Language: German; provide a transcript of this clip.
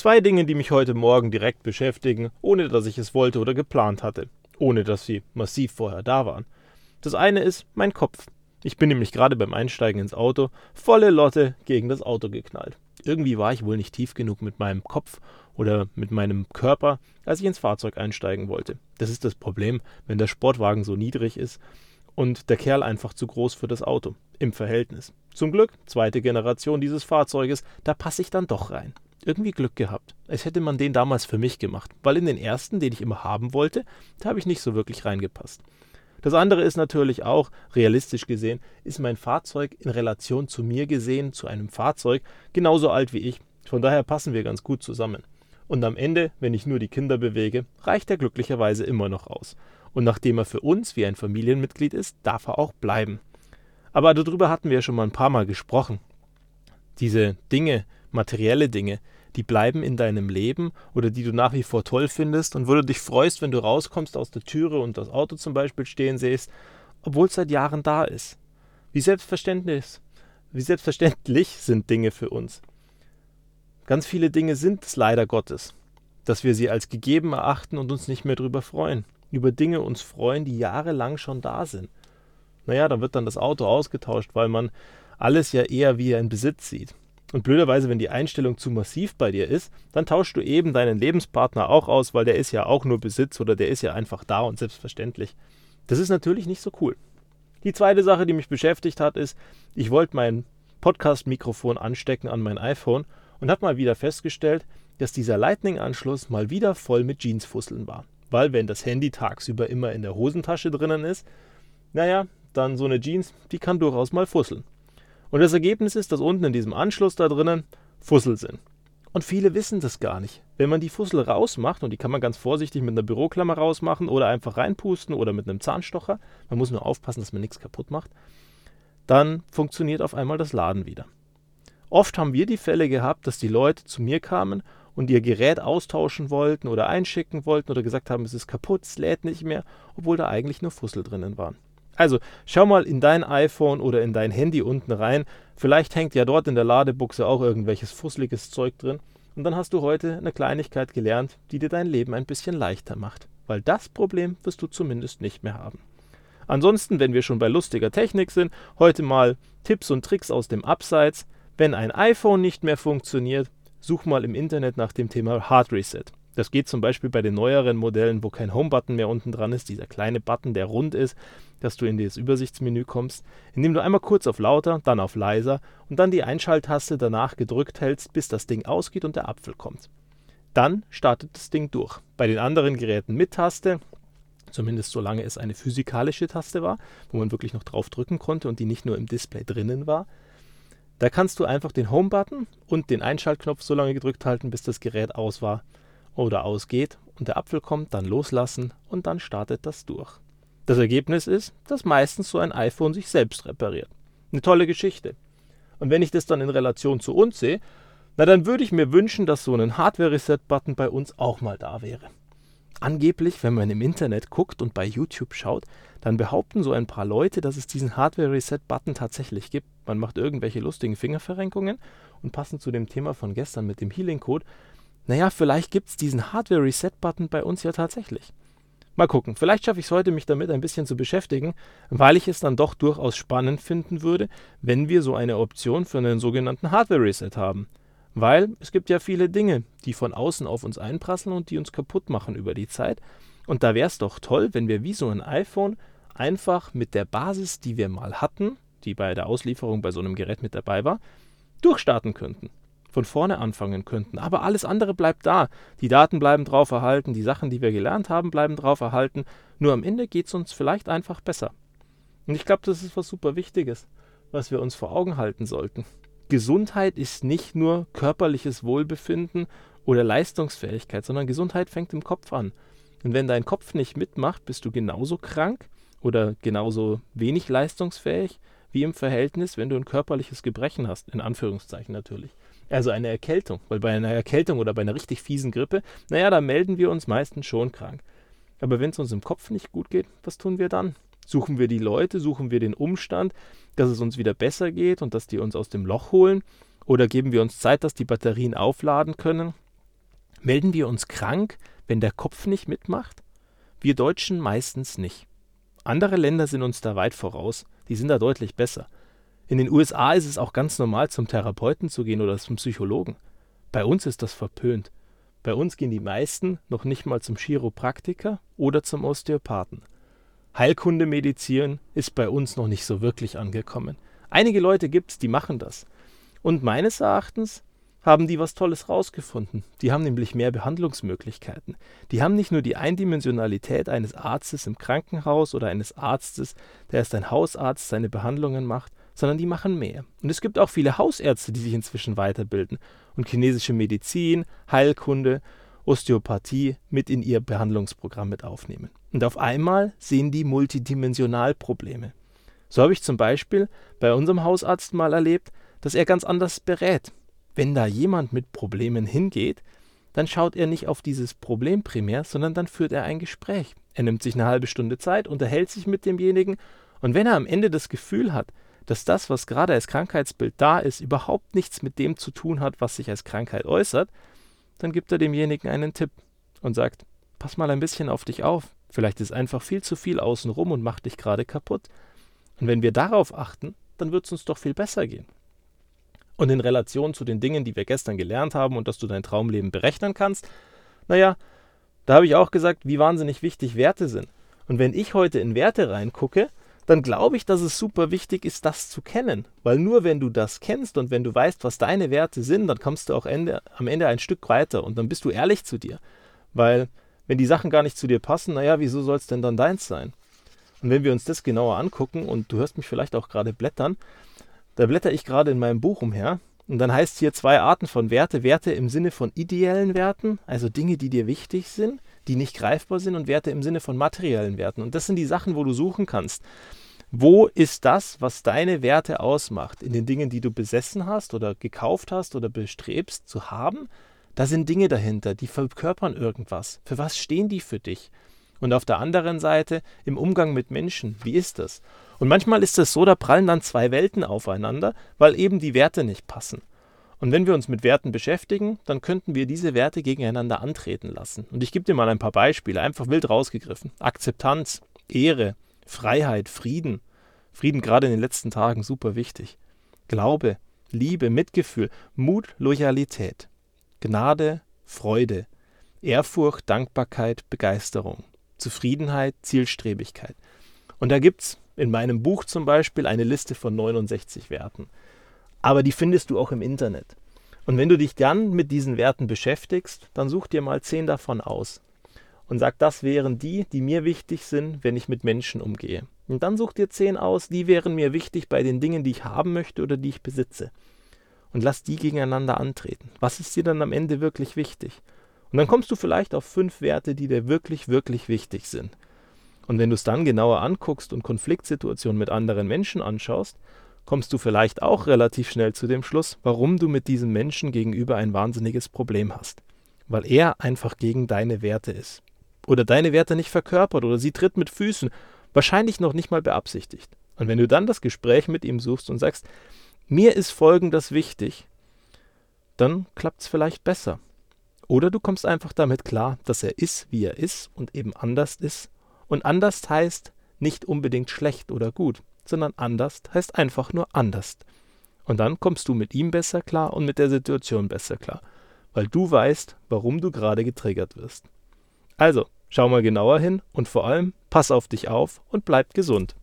Zwei Dinge, die mich heute Morgen direkt beschäftigen, ohne dass ich es wollte oder geplant hatte, ohne dass sie massiv vorher da waren. Das eine ist mein Kopf. Ich bin nämlich gerade beim Einsteigen ins Auto volle Lotte gegen das Auto geknallt. Irgendwie war ich wohl nicht tief genug mit meinem Kopf oder mit meinem Körper, als ich ins Fahrzeug einsteigen wollte. Das ist das Problem, wenn der Sportwagen so niedrig ist und der Kerl einfach zu groß für das Auto im Verhältnis. Zum Glück, zweite Generation dieses Fahrzeuges, da passe ich dann doch rein. Irgendwie Glück gehabt. Als hätte man den damals für mich gemacht, weil in den ersten, den ich immer haben wollte, da habe ich nicht so wirklich reingepasst. Das andere ist natürlich auch, realistisch gesehen, ist mein Fahrzeug in Relation zu mir gesehen, zu einem Fahrzeug, genauso alt wie ich. Von daher passen wir ganz gut zusammen. Und am Ende, wenn ich nur die Kinder bewege, reicht er glücklicherweise immer noch aus. Und nachdem er für uns wie ein Familienmitglied ist, darf er auch bleiben. Aber darüber hatten wir ja schon mal ein paar Mal gesprochen. Diese Dinge, materielle Dinge, die bleiben in deinem Leben oder die du nach wie vor toll findest und wo du dich freust, wenn du rauskommst aus der Türe und das Auto zum Beispiel stehen siehst, obwohl es seit Jahren da ist. Wie selbstverständlich, wie selbstverständlich sind Dinge für uns. Ganz viele Dinge sind es leider Gottes, dass wir sie als gegeben erachten und uns nicht mehr darüber freuen. Über Dinge uns freuen, die jahrelang schon da sind. Naja, da wird dann das Auto ausgetauscht, weil man alles ja eher wie ein Besitz sieht. Und blöderweise, wenn die Einstellung zu massiv bei dir ist, dann tauschst du eben deinen Lebenspartner auch aus, weil der ist ja auch nur Besitz oder der ist ja einfach da und selbstverständlich. Das ist natürlich nicht so cool. Die zweite Sache, die mich beschäftigt hat, ist, ich wollte mein Podcast-Mikrofon anstecken an mein iPhone und habe mal wieder festgestellt, dass dieser Lightning-Anschluss mal wieder voll mit Jeansfusseln war. Weil wenn das Handy tagsüber immer in der Hosentasche drinnen ist, naja, dann so eine Jeans, die kann durchaus mal fusseln. Und das Ergebnis ist, dass unten in diesem Anschluss da drinnen Fussel sind. Und viele wissen das gar nicht. Wenn man die Fussel rausmacht, und die kann man ganz vorsichtig mit einer Büroklammer rausmachen oder einfach reinpusten oder mit einem Zahnstocher, man muss nur aufpassen, dass man nichts kaputt macht, dann funktioniert auf einmal das Laden wieder. Oft haben wir die Fälle gehabt, dass die Leute zu mir kamen und ihr Gerät austauschen wollten oder einschicken wollten oder gesagt haben, es ist kaputt, es lädt nicht mehr, obwohl da eigentlich nur Fussel drinnen waren. Also schau mal in dein iPhone oder in dein Handy unten rein. Vielleicht hängt ja dort in der Ladebuchse auch irgendwelches fusseliges Zeug drin. Und dann hast du heute eine Kleinigkeit gelernt, die dir dein Leben ein bisschen leichter macht. Weil das Problem wirst du zumindest nicht mehr haben. Ansonsten, wenn wir schon bei lustiger Technik sind, heute mal Tipps und Tricks aus dem Abseits. Wenn ein iPhone nicht mehr funktioniert, such mal im Internet nach dem Thema Hard Reset. Das geht zum Beispiel bei den neueren Modellen, wo kein Home-Button mehr unten dran ist, dieser kleine Button, der rund ist, dass du in das Übersichtsmenü kommst, indem du einmal kurz auf lauter, dann auf leiser und dann die Einschalttaste danach gedrückt hältst, bis das Ding ausgeht und der Apfel kommt. Dann startet das Ding durch. Bei den anderen Geräten mit Taste, zumindest solange es eine physikalische Taste war, wo man wirklich noch drauf drücken konnte und die nicht nur im Display drinnen war, da kannst du einfach den Home-Button und den Einschaltknopf so lange gedrückt halten, bis das Gerät aus war oder ausgeht und der Apfel kommt, dann loslassen und dann startet das durch. Das Ergebnis ist, dass meistens so ein iPhone sich selbst repariert. Eine tolle Geschichte. Und wenn ich das dann in Relation zu uns sehe, na dann würde ich mir wünschen, dass so ein Hardware-Reset-Button bei uns auch mal da wäre. Angeblich, wenn man im Internet guckt und bei YouTube schaut, dann behaupten so ein paar Leute, dass es diesen Hardware-Reset-Button tatsächlich gibt. Man macht irgendwelche lustigen Fingerverrenkungen und passend zu dem Thema von gestern mit dem Healing-Code naja, vielleicht gibt es diesen Hardware-Reset-Button bei uns ja tatsächlich. Mal gucken, vielleicht schaffe ich es heute, mich damit ein bisschen zu beschäftigen, weil ich es dann doch durchaus spannend finden würde, wenn wir so eine Option für einen sogenannten Hardware-Reset haben. Weil es gibt ja viele Dinge, die von außen auf uns einprasseln und die uns kaputt machen über die Zeit. Und da wäre es doch toll, wenn wir wie so ein iPhone einfach mit der Basis, die wir mal hatten, die bei der Auslieferung bei so einem Gerät mit dabei war, durchstarten könnten von vorne anfangen könnten. Aber alles andere bleibt da. Die Daten bleiben drauf erhalten, die Sachen, die wir gelernt haben, bleiben drauf erhalten. Nur am Ende geht es uns vielleicht einfach besser. Und ich glaube, das ist was super Wichtiges, was wir uns vor Augen halten sollten. Gesundheit ist nicht nur körperliches Wohlbefinden oder Leistungsfähigkeit, sondern Gesundheit fängt im Kopf an. Und wenn dein Kopf nicht mitmacht, bist du genauso krank oder genauso wenig leistungsfähig wie im Verhältnis, wenn du ein körperliches Gebrechen hast, in Anführungszeichen natürlich. Also eine Erkältung, weil bei einer Erkältung oder bei einer richtig fiesen Grippe, naja, da melden wir uns meistens schon krank. Aber wenn es uns im Kopf nicht gut geht, was tun wir dann? Suchen wir die Leute, suchen wir den Umstand, dass es uns wieder besser geht und dass die uns aus dem Loch holen? Oder geben wir uns Zeit, dass die Batterien aufladen können? Melden wir uns krank, wenn der Kopf nicht mitmacht? Wir Deutschen meistens nicht. Andere Länder sind uns da weit voraus, die sind da deutlich besser. In den USA ist es auch ganz normal, zum Therapeuten zu gehen oder zum Psychologen. Bei uns ist das verpönt. Bei uns gehen die meisten noch nicht mal zum Chiropraktiker oder zum Osteopathen. Heilkundemedizin ist bei uns noch nicht so wirklich angekommen. Einige Leute gibt es, die machen das. Und meines Erachtens haben die was Tolles rausgefunden. Die haben nämlich mehr Behandlungsmöglichkeiten. Die haben nicht nur die Eindimensionalität eines Arztes im Krankenhaus oder eines Arztes, der erst ein Hausarzt seine Behandlungen macht, sondern die machen mehr. Und es gibt auch viele Hausärzte, die sich inzwischen weiterbilden und chinesische Medizin, Heilkunde, Osteopathie mit in ihr Behandlungsprogramm mit aufnehmen. Und auf einmal sehen die multidimensional Probleme. So habe ich zum Beispiel bei unserem Hausarzt mal erlebt, dass er ganz anders berät. Wenn da jemand mit Problemen hingeht, dann schaut er nicht auf dieses Problem primär, sondern dann führt er ein Gespräch. Er nimmt sich eine halbe Stunde Zeit, unterhält sich mit demjenigen und wenn er am Ende das Gefühl hat, dass das, was gerade als Krankheitsbild da ist, überhaupt nichts mit dem zu tun hat, was sich als Krankheit äußert, dann gibt er demjenigen einen Tipp und sagt, pass mal ein bisschen auf dich auf, vielleicht ist einfach viel zu viel außenrum und macht dich gerade kaputt. Und wenn wir darauf achten, dann wird es uns doch viel besser gehen. Und in Relation zu den Dingen, die wir gestern gelernt haben und dass du dein Traumleben berechnen kannst, naja, da habe ich auch gesagt, wie wahnsinnig wichtig Werte sind. Und wenn ich heute in Werte reingucke, dann glaube ich, dass es super wichtig ist, das zu kennen. Weil nur wenn du das kennst und wenn du weißt, was deine Werte sind, dann kommst du auch Ende, am Ende ein Stück weiter und dann bist du ehrlich zu dir. Weil wenn die Sachen gar nicht zu dir passen, naja, wieso soll es denn dann deins sein? Und wenn wir uns das genauer angucken, und du hörst mich vielleicht auch gerade blättern, da blätter ich gerade in meinem Buch umher und dann heißt hier zwei Arten von Werte. Werte im Sinne von ideellen Werten, also Dinge, die dir wichtig sind, die nicht greifbar sind und Werte im Sinne von materiellen Werten. Und das sind die Sachen, wo du suchen kannst. Wo ist das, was deine Werte ausmacht? In den Dingen, die du besessen hast oder gekauft hast oder bestrebst zu haben? Da sind Dinge dahinter, die verkörpern irgendwas. Für was stehen die für dich? Und auf der anderen Seite im Umgang mit Menschen, wie ist das? Und manchmal ist es so, da prallen dann zwei Welten aufeinander, weil eben die Werte nicht passen. Und wenn wir uns mit Werten beschäftigen, dann könnten wir diese Werte gegeneinander antreten lassen. Und ich gebe dir mal ein paar Beispiele, einfach wild rausgegriffen. Akzeptanz, Ehre, Freiheit, Frieden. Frieden gerade in den letzten Tagen super wichtig. Glaube, Liebe, Mitgefühl, Mut, Loyalität. Gnade, Freude. Ehrfurcht, Dankbarkeit, Begeisterung. Zufriedenheit, Zielstrebigkeit. Und da gibt es in meinem Buch zum Beispiel eine Liste von 69 Werten. Aber die findest du auch im Internet. Und wenn du dich dann mit diesen Werten beschäftigst, dann such dir mal zehn davon aus. Und sag, das wären die, die mir wichtig sind, wenn ich mit Menschen umgehe. Und dann such dir zehn aus, die wären mir wichtig bei den Dingen, die ich haben möchte oder die ich besitze. Und lass die gegeneinander antreten. Was ist dir dann am Ende wirklich wichtig? Und dann kommst du vielleicht auf fünf Werte, die dir wirklich, wirklich wichtig sind. Und wenn du es dann genauer anguckst und Konfliktsituationen mit anderen Menschen anschaust, kommst du vielleicht auch relativ schnell zu dem Schluss, warum du mit diesem Menschen gegenüber ein wahnsinniges Problem hast. Weil er einfach gegen deine Werte ist. Oder deine Werte nicht verkörpert oder sie tritt mit Füßen, wahrscheinlich noch nicht mal beabsichtigt. Und wenn du dann das Gespräch mit ihm suchst und sagst, mir ist Folgendes wichtig, dann klappt es vielleicht besser. Oder du kommst einfach damit klar, dass er ist, wie er ist und eben anders ist. Und anders heißt nicht unbedingt schlecht oder gut, sondern anders heißt einfach nur anders. Und dann kommst du mit ihm besser klar und mit der Situation besser klar, weil du weißt, warum du gerade getriggert wirst. Also, schau mal genauer hin und vor allem pass auf dich auf und bleib gesund.